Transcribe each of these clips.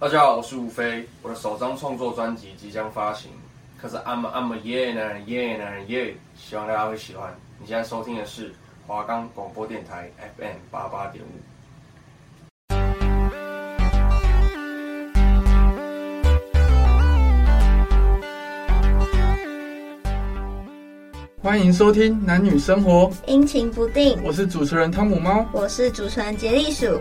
大家好，我是吴飞，我的首张创作专辑即将发行，可是 I'm a, I'm a yeah 男人 yeah 男人 yeah，希望大家会喜欢。你现在收听的是华冈广播电台 FM 八八点五。欢迎收听男女生活，阴晴不定。我是主持人汤姆猫，我是主持人杰利鼠。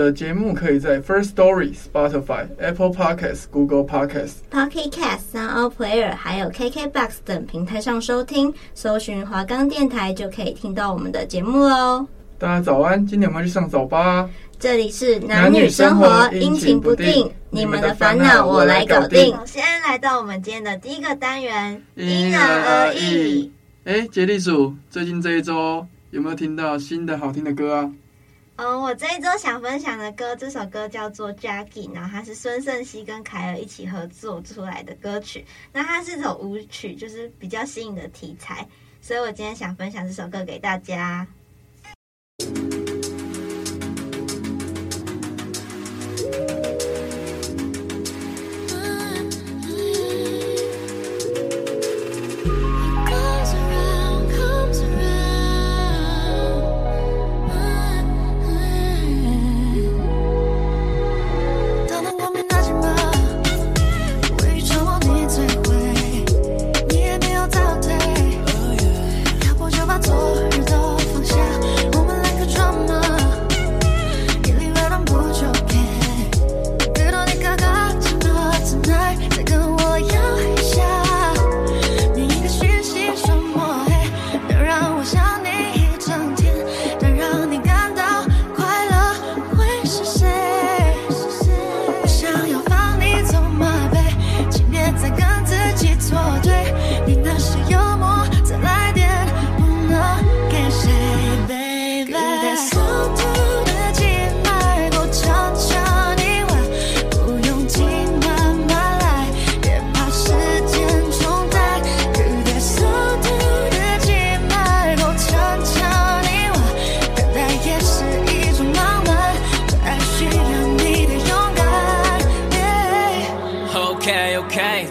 的节目可以在 First Story、Spotify、Apple Podcasts、Google Podcasts、Pocket Cast、Sound Player，还有 KKBox 等平台上收听，搜寻华冈电台就可以听到我们的节目喽。大家早安，今天我们要去上早八。这里是男女生活，阴晴不定，你们的烦恼我来搞定。首先来到我们今天的第一个单元，因人而异。哎，杰利鼠，最近这一周有没有听到新的好听的歌啊？嗯，我这一周想分享的歌，这首歌叫做《Jackie》，然后它是孙盛熙跟凯尔一起合作出来的歌曲。那它是一首舞曲，就是比较新颖的题材，所以我今天想分享这首歌给大家。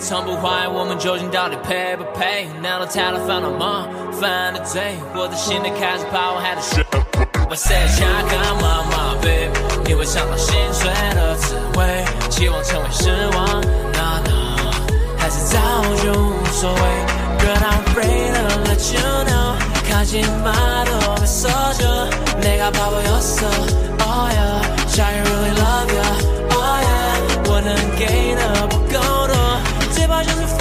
从不怀疑我们究竟到底配不配？难道太多烦恼吗？犯了罪，我的心里开始怕，我还得学。我 say 想干嘛嘛，baby？你会尝到心碎的滋味，期望成为失望，no no，还是早就无所谓。Girl I'm afraid to let you know，靠近吗？都别说着，내가 바보였어，oh yeah，shall you really love you，oh yeah，我能给的不够多。 最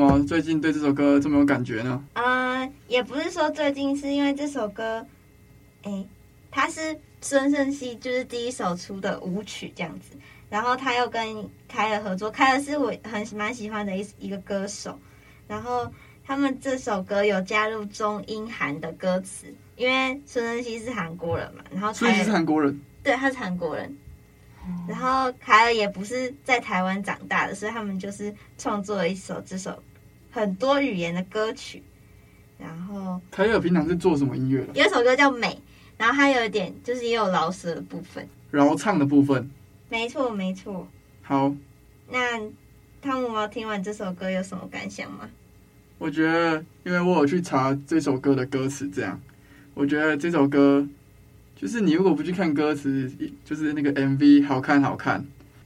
么最近对这首歌这么有感觉呢？啊、呃，也不是说最近，是因为这首歌，哎，它是孙盛熙就是第一首出的舞曲这样子，然后他又跟凯尔合作，凯尔是我很蛮喜欢的一一个歌手，然后他们这首歌有加入中英韩的歌词，因为孙盛熙是韩国人嘛，然后凯尔是韩国人，对，他是韩国人，然后凯尔也不是在台湾长大的，所以他们就是创作了一首这首很多语言的歌曲。然后凯尔平常是做什么音乐的？有一首歌叫《美》，然后它有一点就是也有饶舌的部分，饶唱的部分。没错，没错。好，那汤姆猫听完这首歌有什么感想吗？我觉得，因为我有去查这首歌的歌词，这样，我觉得这首歌。就是你如果不去看歌词，就是那个 MV 好看好看，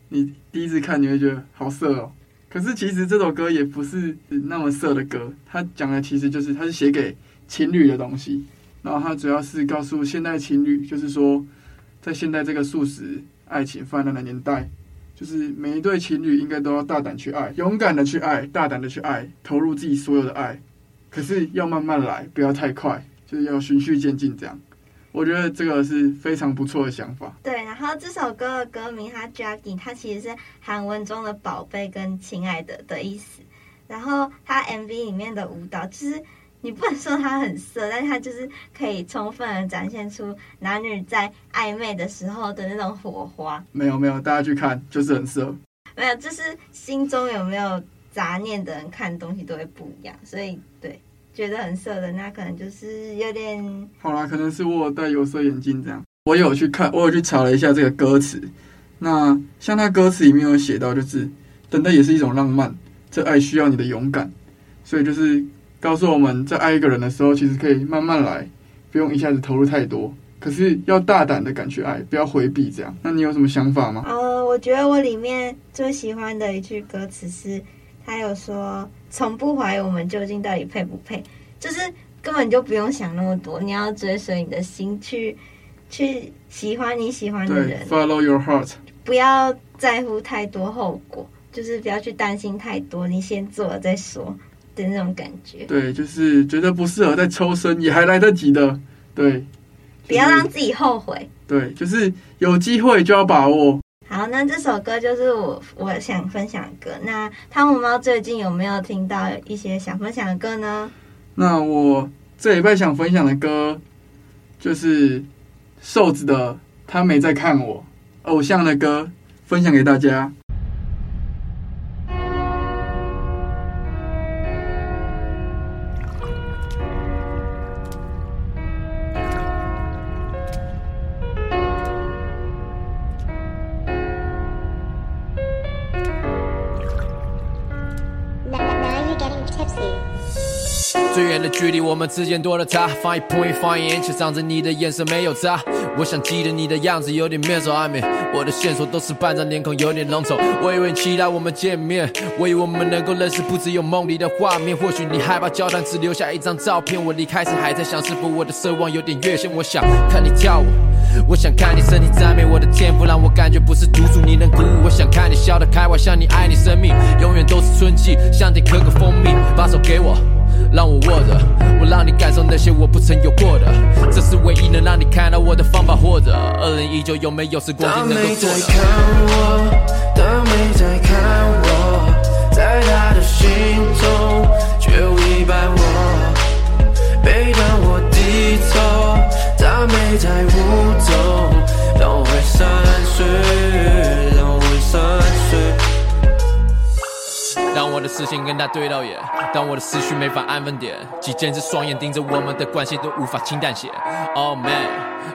你第一次看你会觉得好色哦。可是其实这首歌也不是那么色的歌，它讲的其实就是它是写给情侣的东西。然后它主要是告诉现代情侣，就是说在现在这个速食爱情泛滥的年代，就是每一对情侣应该都要大胆去爱，勇敢的去爱，大胆的去爱，投入自己所有的爱。可是要慢慢来，不要太快，就是要循序渐进这样。我觉得这个是非常不错的想法。对，然后这首歌的歌名它 Jaggy，它其实是韩文中的宝贝跟亲爱的的意思。然后它 MV 里面的舞蹈，其实你不能说它很色，但是它就是可以充分的展现出男女在暧昧的时候的那种火花。没有没有，大家去看就是很色。没有，就是心中有没有杂念的人看东西都会不一样，所以对。觉得很色的，那可能就是有点好啦，可能是我有戴有色眼镜这样。我有去看，我有去查了一下这个歌词。那像他歌词里面有写到，就是等待也是一种浪漫，这爱需要你的勇敢。所以就是告诉我们在爱一个人的时候，其实可以慢慢来，不用一下子投入太多。可是要大胆的敢去爱，不要回避这样。那你有什么想法吗？呃，我觉得我里面最喜欢的一句歌词是，他有说。从不怀疑我们究竟到底配不配，就是根本就不用想那么多，你要追随你的心去去喜欢你喜欢的人，Follow your heart，不要在乎太多后果，就是不要去担心太多，你先做了再说的那种感觉。对，就是觉得不适合再抽身也还来得及的，对，就是，不要让自己后悔。对，就是有机会就要把握。好，那这首歌就是我我想分享的歌。那汤姆猫最近有没有听到一些想分享的歌呢？那我这礼拜想分享的歌就是瘦子的《他没在看我》，偶像的歌，分享给大家。我们之间多了他。放一 point，放一眼，却仗着你的眼神没有差。我想记得你的样子，有点面熟暧昧。我的线索都是半张脸孔，有点浓稠。我以为你期待我们见面，我以为我们能够认识，不只有梦里的画面。或许你害怕交谈，只留下一张照片。我离开时还在想，是否我的奢望有点越线。我想看你跳舞，我想看你身体赞美我的天赋，让我感觉不是赌注你能鼓舞。我想看你笑得开怀，像你爱你生命，永远都是春季，像得可可蜂蜜，把手给我。让我握着，我让你感受那些我不曾有过的，这是唯一能让你看到我的方法。或者，二零一九有没有时光机能够做的？他没在看我，他没在看我，在他的心中却无一百我。每当我低头，他没在舞动，都会散碎，我的视线跟他对到眼，当我的思绪没法安分点，几千只双眼盯着我们的关系都无法轻淡些。Oh man，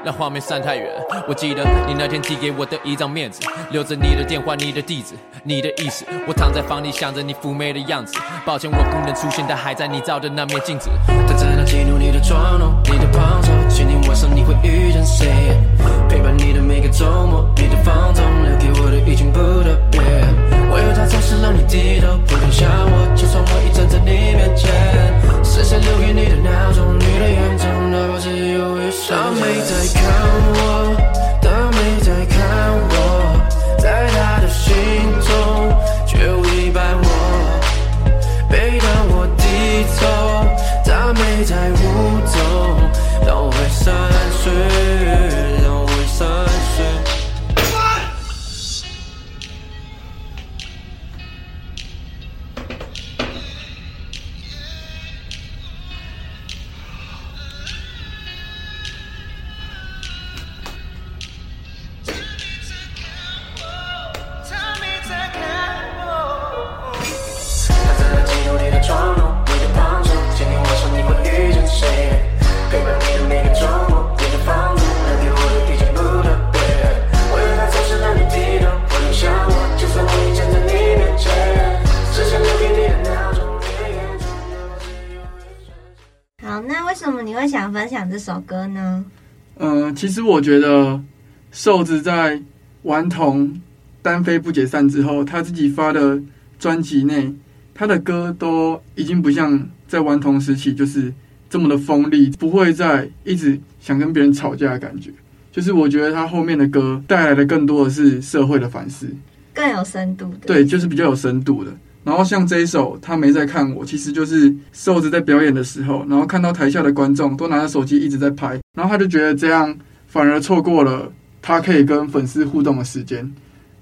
那画面散太远。我记得你那天递给我的一张面子，留着你的电话、你的地址、你的意思。我躺在房里想着你妩媚的样子。抱歉我不能出现，但还在你照的那面镜子。他在那记录你的妆容、你的胖瘦，今天晚上你会遇见谁？陪伴你的每个周末，你的放纵留给我的已经不特别。我有他总是让你低头，不敢下想分享这首歌呢？嗯、呃，其实我觉得瘦子在顽童单飞不解散之后，他自己发的专辑内，他的歌都已经不像在顽童时期就是这么的锋利，不会再一直想跟别人吵架的感觉。就是我觉得他后面的歌带来的更多的是社会的反思，更有深度的。对，就是比较有深度的。然后像这一首，他没在看我，其实就是瘦子在表演的时候，然后看到台下的观众都拿着手机一直在拍，然后他就觉得这样反而错过了他可以跟粉丝互动的时间。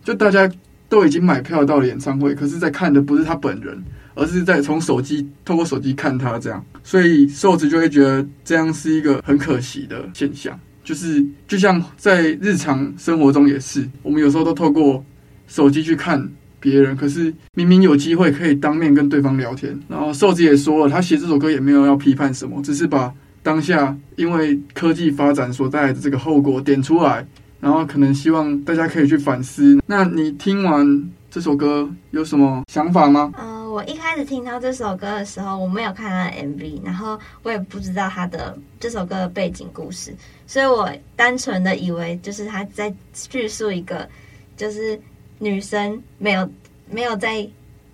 就大家都已经买票到了演唱会，可是在看的不是他本人，而是在从手机透过手机看他这样，所以瘦子就会觉得这样是一个很可惜的现象。就是就像在日常生活中也是，我们有时候都透过手机去看。别人可是明明有机会可以当面跟对方聊天，然后瘦子也说了，他写这首歌也没有要批判什么，只是把当下因为科技发展所带来的这个后果点出来，然后可能希望大家可以去反思。那你听完这首歌有什么想法吗？嗯、我一开始听到这首歌的时候，我没有看他的 MV，然后我也不知道他的这首歌的背景故事，所以我单纯的以为就是他在叙述一个就是。女生没有没有在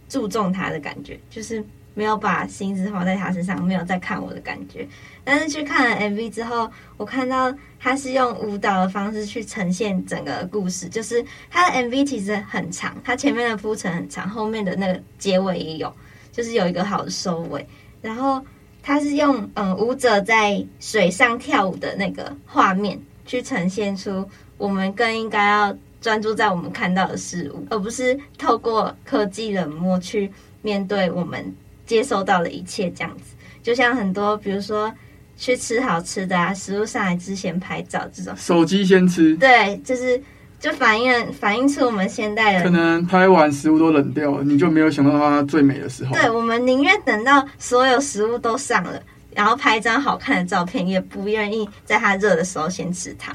注重他的感觉，就是没有把心思放在他身上，没有在看我的感觉。但是去看了 MV 之后，我看到他是用舞蹈的方式去呈现整个故事，就是他的 MV 其实很长，他前面的铺陈很长，后面的那个结尾也有，就是有一个好的收尾。然后他是用嗯舞者在水上跳舞的那个画面去呈现出我们更应该要。专注在我们看到的事物，而不是透过科技冷漠去面对我们接收到的一切。这样子，就像很多，比如说去吃好吃的啊，食物上来之前拍照这种，手机先吃。对，就是就反映反映出我们现代人可能拍完食物都冷掉了，你就没有想到它最美的时候。对，我们宁愿等到所有食物都上了，然后拍一张好看的照片，也不愿意在它热的时候先吃它。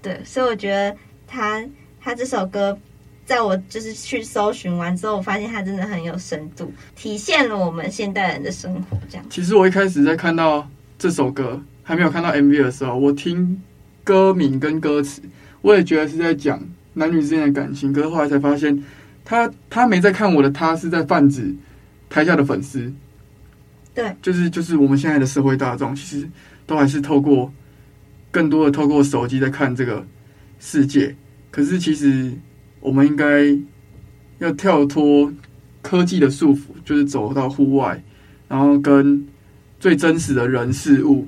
对，所以我觉得它。他这首歌，在我就是去搜寻完之后，我发现他真的很有深度，体现了我们现代人的生活。这样。其实我一开始在看到这首歌，还没有看到 MV 的时候，我听歌名跟歌词，我也觉得是在讲男女之间的感情。可是后来才发现，他他没在看我的，他是在泛指台下的粉丝。对，就是就是我们现在的社会大众，其实都还是透过更多的透过手机在看这个世界。可是，其实我们应该要跳脱科技的束缚，就是走到户外，然后跟最真实的人事物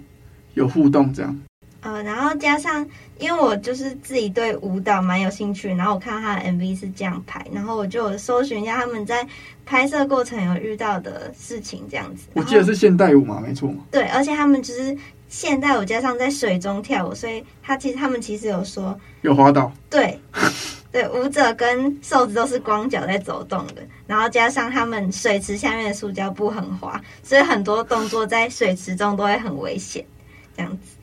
有互动，这样。呃，然后加上，因为我就是自己对舞蹈蛮有兴趣，然后我看到他的 MV 是这样拍，然后我就搜寻一下他们在拍摄过程有遇到的事情，这样子。我记得是现代舞嘛，没错。对，而且他们就是。现代舞加上在水中跳舞，所以他其实他们其实有说有滑倒，对 对，舞者跟瘦子都是光脚在走动的，然后加上他们水池下面的塑胶布很滑，所以很多动作在水池中都会很危险。这样子，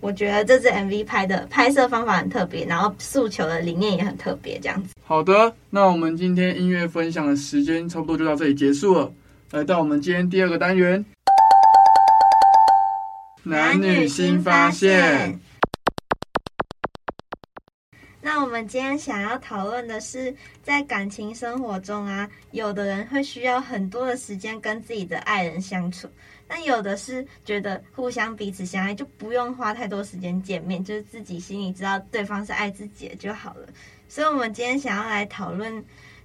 我觉得这支 MV 拍的拍摄方法很特别，然后诉求的理念也很特别。这样子，好的，那我们今天音乐分享的时间差不多就到这里结束了，来到我们今天第二个单元。男女新发现。那我们今天想要讨论的是，在感情生活中啊，有的人会需要很多的时间跟自己的爱人相处，但有的是觉得互相彼此相爱，就不用花太多时间见面，就是自己心里知道对方是爱自己的就好了。所以，我们今天想要来讨论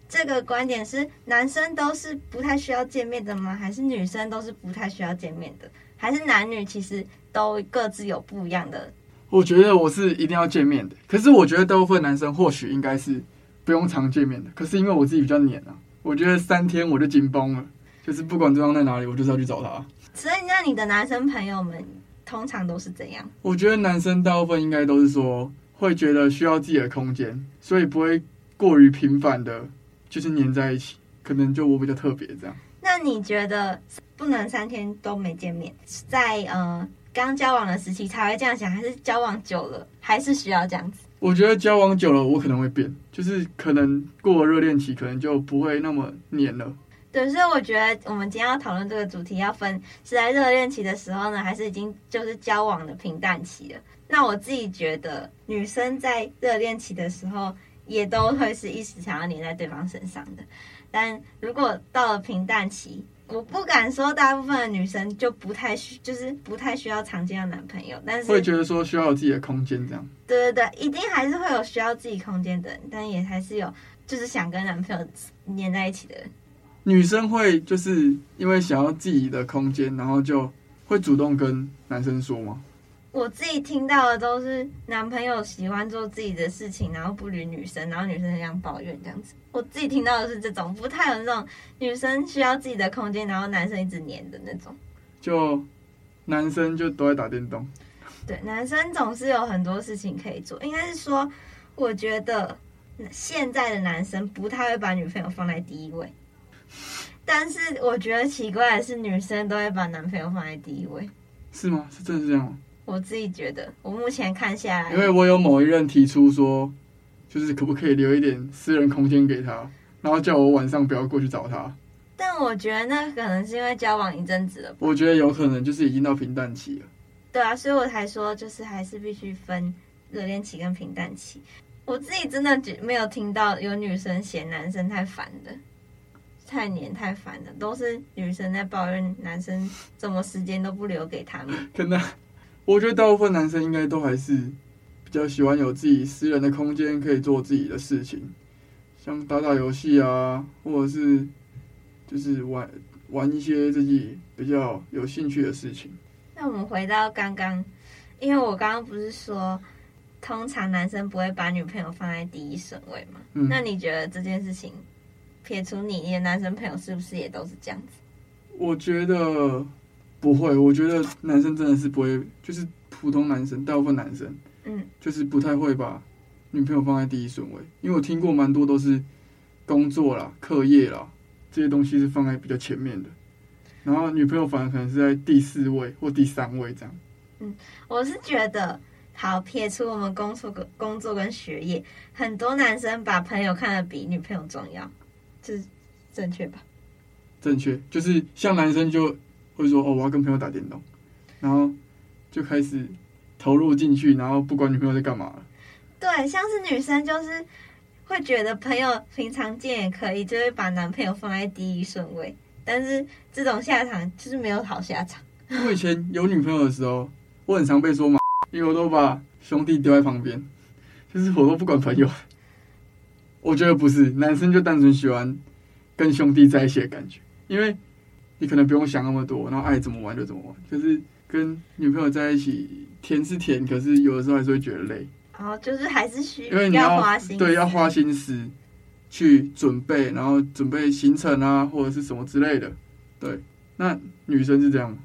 这个观点是：男生都是不太需要见面的吗？还是女生都是不太需要见面的？还是男女其实都各自有不一样的。我觉得我是一定要见面的，可是我觉得大部分男生或许应该是不用常见面的。可是因为我自己比较黏啊，我觉得三天我就紧绷了，就是不管对方在哪里，我就是要去找他。所以那你的男生朋友们通常都是怎样？我觉得男生大部分应该都是说会觉得需要自己的空间，所以不会过于频繁的，就是黏在一起。可能就我比较特别这样。那你觉得？不能三天都没见面，在呃刚交往的时期才会这样想，还是交往久了还是需要这样子？我觉得交往久了，我可能会变，就是可能过了热恋期，可能就不会那么黏了。对，所以我觉得我们今天要讨论这个主题，要分是在热恋期的时候呢，还是已经就是交往的平淡期了？那我自己觉得，女生在热恋期的时候，也都会是一时想要黏在对方身上的。但如果到了平淡期，我不敢说大部分的女生就不太需，就是不太需要常见的男朋友，但是会觉得说需要有自己的空间这样。对对对，一定还是会有需要自己空间的人，但也还是有就是想跟男朋友黏在一起的人。女生会就是因为想要自己的空间，然后就会主动跟男生说吗？我自己听到的都是男朋友喜欢做自己的事情，然后不理女生，然后女生这样抱怨这样子。我自己听到的是这种，不太有那种女生需要自己的空间，然后男生一直黏的那种。就男生就都在打电动。对，男生总是有很多事情可以做。应该是说，我觉得现在的男生不太会把女朋友放在第一位。但是我觉得奇怪的是，女生都会把男朋友放在第一位，是吗？是真的是这样吗？我自己觉得，我目前看下来，因为我有某一任提出说，就是可不可以留一点私人空间给他，然后叫我晚上不要过去找他。但我觉得那可能是因为交往一阵子了吧。我觉得有可能就是已经到平淡期了。对啊，所以我才说，就是还是必须分热恋期跟平淡期。我自己真的觉没有听到有女生嫌男生太烦的。太黏太烦的，都是女生在抱怨男生怎么时间都不留给他们。可能，我觉得大部分男生应该都还是比较喜欢有自己私人的空间，可以做自己的事情，像打打游戏啊，或者是就是玩玩一些自己比较有兴趣的事情。那我们回到刚刚，因为我刚刚不是说，通常男生不会把女朋友放在第一顺位嘛？嗯，那你觉得这件事情？撇除你，你的男生朋友是不是也都是这样子？我觉得不会，我觉得男生真的是不会，就是普通男生，大部分男生，嗯，就是不太会把女朋友放在第一顺位，因为我听过蛮多都是工作啦、课业啦这些东西是放在比较前面的，然后女朋友反而可能是在第四位或第三位这样。嗯，我是觉得，好，撇除我们工作跟工作跟学业，很多男生把朋友看得比女朋友重要。是正确吧？正确，就是像男生就会说：“哦，我要跟朋友打电动。”然后就开始投入进去，然后不管女朋友在干嘛了。对，像是女生就是会觉得朋友平常见也可以，就会把男朋友放在第一顺位。但是这种下场就是没有好下场。我以前有女朋友的时候，我很常被说嘛，因为我都把兄弟丢在旁边，就是我都不管朋友。我觉得不是，男生就单纯喜欢跟兄弟在一起的感觉，因为你可能不用想那么多，然后爱怎么玩就怎么玩。就是跟女朋友在一起，甜是甜，可是有的时候还是会觉得累。哦，就是还是需因为你要，要花心，对，要花心思去准备，然后准备行程啊，或者是什么之类的。对，那女生是这样吗？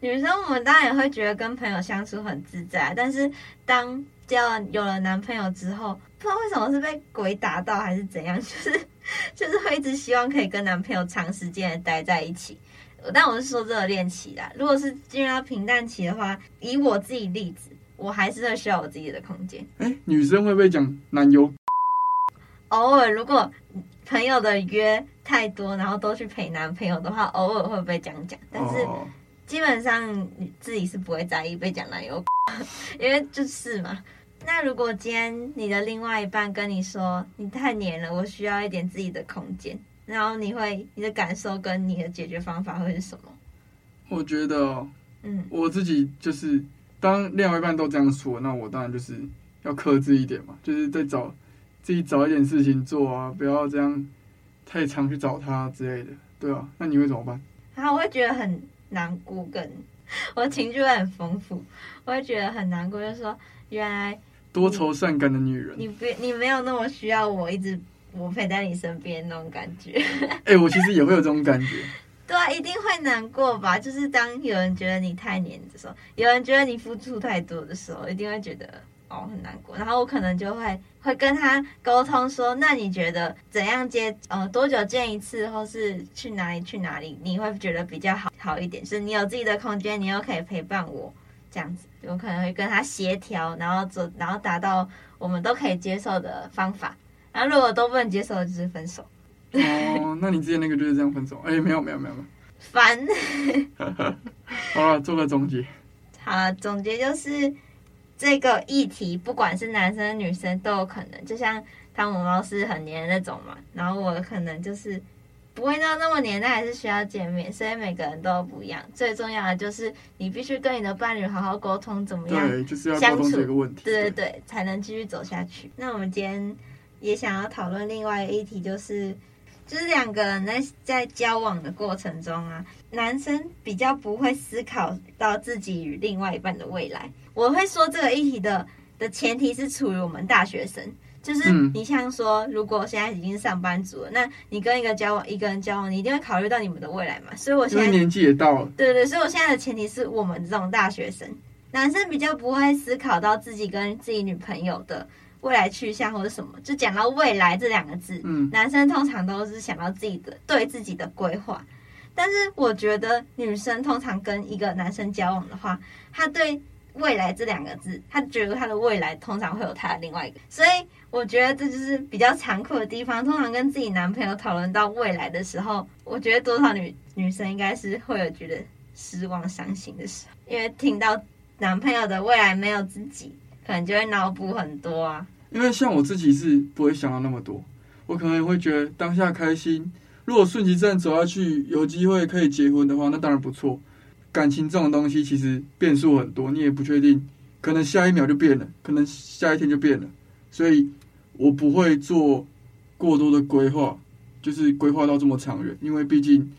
女生我们当然也会觉得跟朋友相处很自在，但是当交了有了男朋友之后，不知道为什么是被鬼打到还是怎样，就是就是会一直希望可以跟男朋友长时间的待在一起。但我是说热恋期啦，如果是进入到平淡期的话，以我自己例子，我还是会需要我自己的空间。哎、欸，女生会不会讲男友？偶尔如果朋友的约太多，然后都去陪男朋友的话，偶尔会不会讲讲？但是基本上你自己是不会在意被讲男友，因为就是嘛。那如果今天你的另外一半跟你说你太黏了，我需要一点自己的空间，然后你会你的感受跟你的解决方法会是什么？我觉得，嗯，我自己就是当另外一半都这样说，那我当然就是要克制一点嘛，就是在找自己找一点事情做啊，不要这样太常去找他之类的，对啊，那你会怎么办？然后我会觉得很难过，跟 我情绪会很丰富，我会觉得很难过，就是说原来。多愁善感的女人，你别，你没有那么需要我一直我陪在你身边那种感觉。哎、欸，我其实也会有这种感觉。对啊，一定会难过吧？就是当有人觉得你太黏的时候，有人觉得你付出太多的时候，一定会觉得哦很难过。然后我可能就会会跟他沟通说，那你觉得怎样接？呃，多久见一次，或是去哪里去哪里，你会觉得比较好好一点？是你有自己的空间，你又可以陪伴我。这样子，我可能会跟他协调，然后做，然后达到我们都可以接受的方法。然后如果都不能接受，就是分手。哦，那你之前那个就是这样分手？哎，没有没有没有没有。烦。好了，做个总结。好了，总结就是这个议题，不管是男生女生都有可能。就像汤姆猫是很黏的那种嘛，然后我可能就是。不会到那么黏，但还是需要见面，所以每个人都不一样。最重要的就是你必须跟你的伴侣好好沟通，怎么样？对，就是要沟通这个问题。对对对，才能继续走下去。那我们今天也想要讨论另外一个议题，就是就是两个人在在交往的过程中啊，男生比较不会思考到自己与另外一半的未来。我会说这个议题的的前提是处于我们大学生。就是你像说，如果现在已经是上班族了，那你跟一个交往一个人交往，你一定会考虑到你们的未来嘛。所以我现在年纪也到了，对对，所以我现在的前提是我们这种大学生，男生比较不会思考到自己跟自己女朋友的未来去向或者什么。就讲到未来这两个字，嗯，男生通常都是想到自己的对自己的规划，但是我觉得女生通常跟一个男生交往的话，他对未来这两个字，他觉得他的未来通常会有他的另外一个，所以。我觉得这就是比较残酷的地方。通常跟自己男朋友讨论到未来的时候，我觉得多少女女生应该是会有觉得失望、伤心的时候，因为听到男朋友的未来没有自己，可能就会脑补很多啊。因为像我自己是不会想到那么多，我可能会觉得当下开心。如果顺其自然走下去，有机会可以结婚的话，那当然不错。感情这种东西其实变数很多，你也不确定，可能下一秒就变了，可能下一天就变了，所以。我不会做过多的规划，就是规划到这么长远，因为毕竟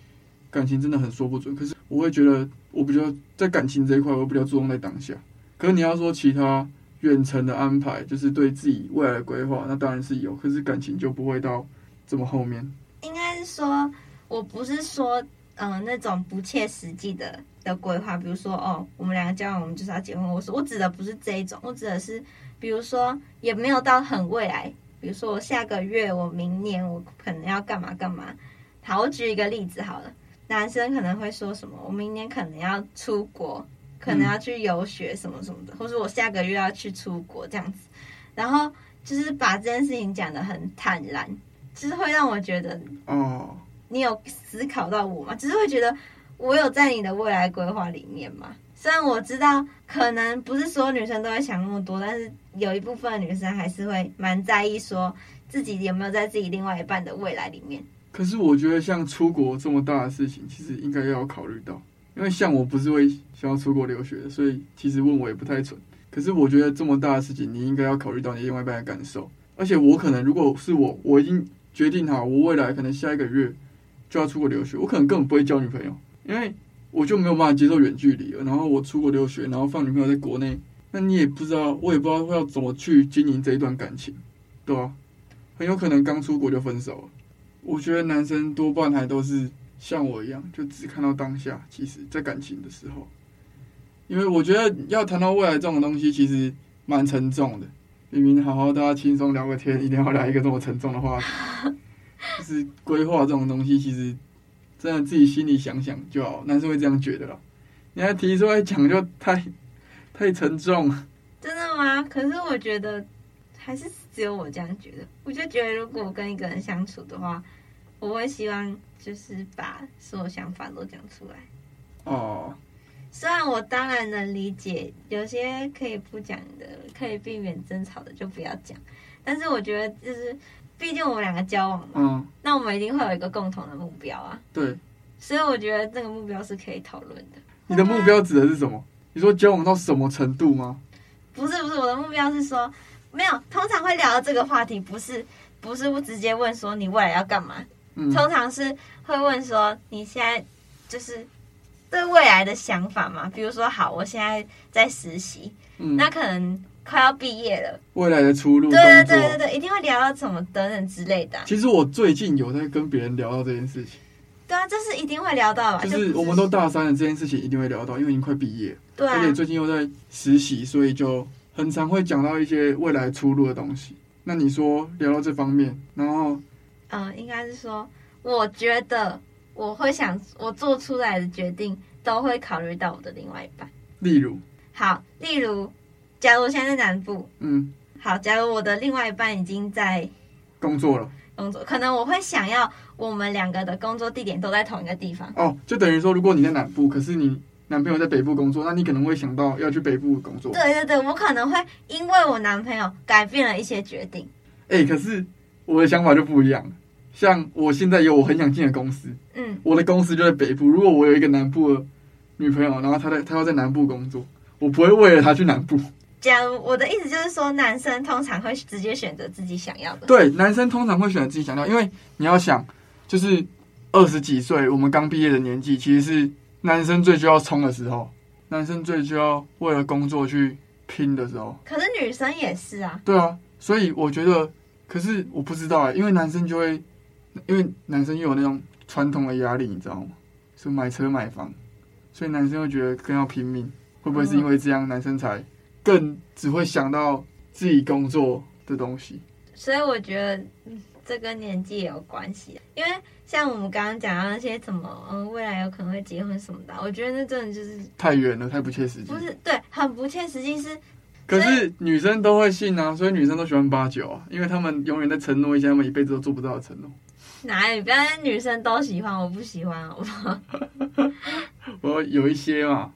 感情真的很说不准。可是我会觉得，我比较在感情这一块，我比较注重在当下。可是你要说其他远程的安排，就是对自己未来的规划，那当然是有。可是感情就不会到这么后面。应该是说，我不是说，嗯、那种不切实际的的规划，比如说，哦，我们两个交往，我们就是要结婚。我说，我指的不是这一种，我指的是。比如说，也没有到很未来。比如说，我下个月，我明年，我可能要干嘛干嘛。好，我举一个例子好了。男生可能会说什么？我明年可能要出国，可能要去游学什么什么的，或者我下个月要去出国这样子。然后就是把这件事情讲得很坦然，就是会让我觉得，哦，你有思考到我吗？只是会觉得我有在你的未来规划里面吗？虽然我知道，可能不是所有女生都会想那么多，但是有一部分女生还是会蛮在意，说自己有没有在自己另外一半的未来里面。可是我觉得，像出国这么大的事情，其实应该要考虑到，因为像我不是会想要出国留学的，所以其实问我也不太蠢。可是我觉得这么大的事情，你应该要考虑到你另外一半的感受。而且我可能，如果是我，我已经决定好，我未来可能下一个月就要出国留学，我可能根本不会交女朋友，因为。我就没有办法接受远距离了，然后我出国留学，然后放女朋友在国内，那你也不知道，我也不知道会要怎么去经营这一段感情，对吧？很有可能刚出国就分手了。我觉得男生多半还都是像我一样，就只看到当下。其实，在感情的时候，因为我觉得要谈到未来这种东西，其实蛮沉重的。明明好好大家轻松聊个天，一定要来一个这么沉重的话题，就是规划这种东西，其实。真的自己心里想想就好，男生会这样觉得了。你还提出来讲，就太太沉重了。真的吗？可是我觉得还是只有我这样觉得。我就觉得，如果我跟一个人相处的话，我会希望就是把所有想法都讲出来。哦。虽然我当然能理解，有些可以不讲的，可以避免争吵的就不要讲。但是我觉得就是。毕竟我们两个交往嘛，嗯，那我们一定会有一个共同的目标啊。对，所以我觉得这个目标是可以讨论的。你的目标指的是什么？你说交往到什么程度吗？不是不是，我的目标是说，没有，通常会聊到这个话题，不是不是不直接问说你未来要干嘛，嗯，通常是会问说你现在就是对未来的想法嘛。比如说，好，我现在在实习，嗯，那可能。快要毕业了，未来的出路，对对对对对，一定会聊到什么等等之类的啊。其实我最近有在跟别人聊到这件事情。对啊，这是一定会聊到吧？就是我们都大三了，这件事情一定会聊到，因为已经快毕业。对啊。而且最近又在实习，所以就很常会讲到一些未来出路的东西。那你说聊到这方面，然后，嗯，应该是说，我觉得我会想，我做出来的决定都会考虑到我的另外一半。例如。好，例如，假如我现在在南部，嗯，好，假如我的另外一半已经在工作了。工作，可能我会想要我们两个的工作地点都在同一个地方。哦，就等于说，如果你在南部，可是你男朋友在北部工作，那你可能会想到要去北部工作。对对对，我可能会因为我男朋友改变了一些决定。哎、欸，可是我的想法就不一样。像我现在有我很想进的公司，嗯，我的公司就在北部。如果我有一个南部的女朋友，然后她在她要在南部工作，我不会为了她去南部。假如我的意思就是说，男生通常会直接选择自己想要的。对，男生通常会选择自己想要，因为你要想，就是二十几岁，我们刚毕业的年纪，其实是男生最需要冲的时候，男生最需要为了工作去拼的时候。可是女生也是啊。对啊，所以我觉得，可是我不知道哎，因为男生就会，因为男生又有那种传统的压力，你知道吗？是买车买房，所以男生会觉得更要拼命。会不会是因为这样，男生才？更只会想到自己工作的东西，所以我觉得这跟年纪也有关系。因为像我们刚刚讲到那些什么，嗯，未来有可能会结婚什么的，我觉得那真的就是太远了，太不切实际。不是，对，很不切实际。是，可是女生都会信啊，所以女生都喜欢八九啊，因为他们永远在承诺一些他们一辈子都做不到的承诺。哪里？不要女生都喜欢，我不喜欢，好不好？我有一些嘛。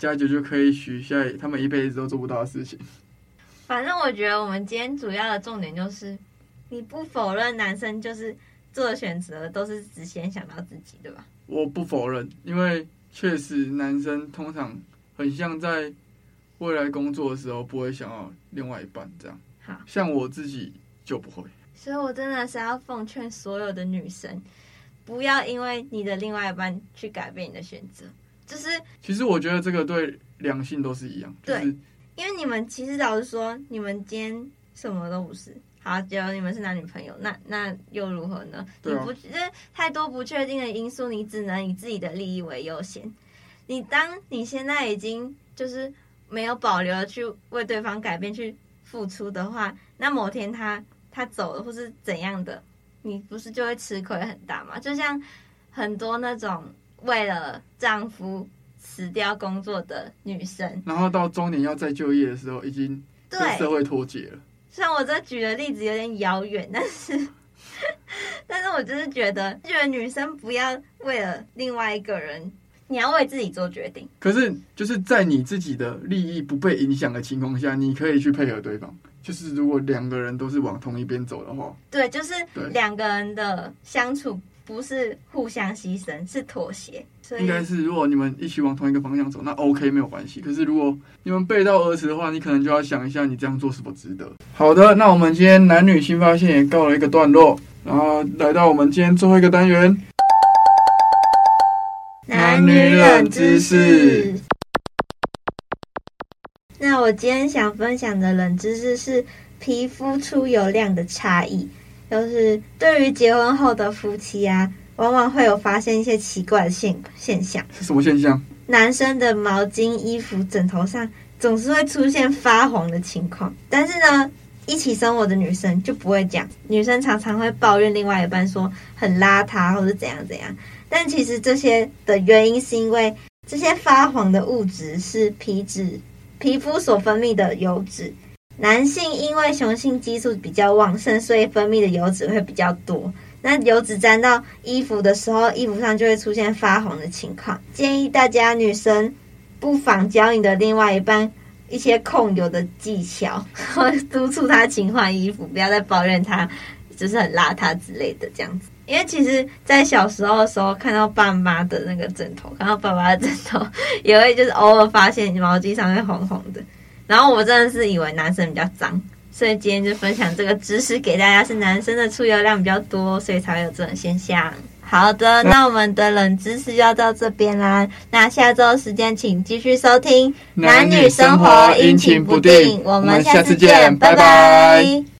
加九就可以许下他们一辈子都做不到的事情。反正我觉得我们今天主要的重点就是，你不否认男生就是做的选择都是只先想到自己，对吧？我不否认，因为确实男生通常很像在未来工作的时候不会想要另外一半这样。好，像我自己就不会。所以我真的是要奉劝所有的女生，不要因为你的另外一半去改变你的选择。就是，其实我觉得这个对两性都是一样。就是、对，因为你们其实老实说，你们今天什么都不是。好，假如你们是男女朋友，那那又如何呢？啊、你不，就是太多不确定的因素，你只能以自己的利益为优先。你当你现在已经就是没有保留的去为对方改变、去付出的话，那某天他他走了或是怎样的，你不是就会吃亏很大吗？就像很多那种。为了丈夫辞掉工作的女生，然后到中年要再就业的时候，已经跟社会脱节了。虽然我这举的例子有点遥远，但是，但是我就是觉得，觉得女生不要为了另外一个人，你要为自己做决定。可是，就是在你自己的利益不被影响的情况下，你可以去配合对方。就是如果两个人都是往同一边走的话，对，就是两个人的相处。不是互相牺牲，是妥协。所以应该是，如果你们一起往同一个方向走，那 OK 没有关系。可是如果你们背道而驰的话，你可能就要想一下，你这样做是否值得。好的，那我们今天男女新发现也告了一个段落，然后来到我们今天最后一个单元——男女冷知识。那我今天想分享的冷知识是皮肤出油量的差异。就是对于结婚后的夫妻啊，往往会有发现一些奇怪的现现象。是什么现象？男生的毛巾、衣服、枕头上总是会出现发黄的情况，但是呢，一起生活的女生就不会讲。女生常常会抱怨另外一半说很邋遢或者怎样怎样，但其实这些的原因是因为这些发黄的物质是皮脂、皮肤所分泌的油脂。男性因为雄性激素比较旺盛，所以分泌的油脂会比较多。那油脂沾到衣服的时候，衣服上就会出现发红的情况。建议大家女生不妨教你的另外一半一些控油的技巧，或 督促他勤换衣服，不要再抱怨他就是很邋遢之类的这样子。因为其实，在小时候的时候，看到爸妈的那个枕头，看到爸爸的枕头，也会就是偶尔发现毛巾上面红红的。然后我真的是以为男生比较脏，所以今天就分享这个知识给大家，是男生的出油量比较多，所以才会有这种现象。好的，那我们的冷知识就要到这边啦。那下周时间请继续收听男女生活阴晴不定，我们下次见，拜拜。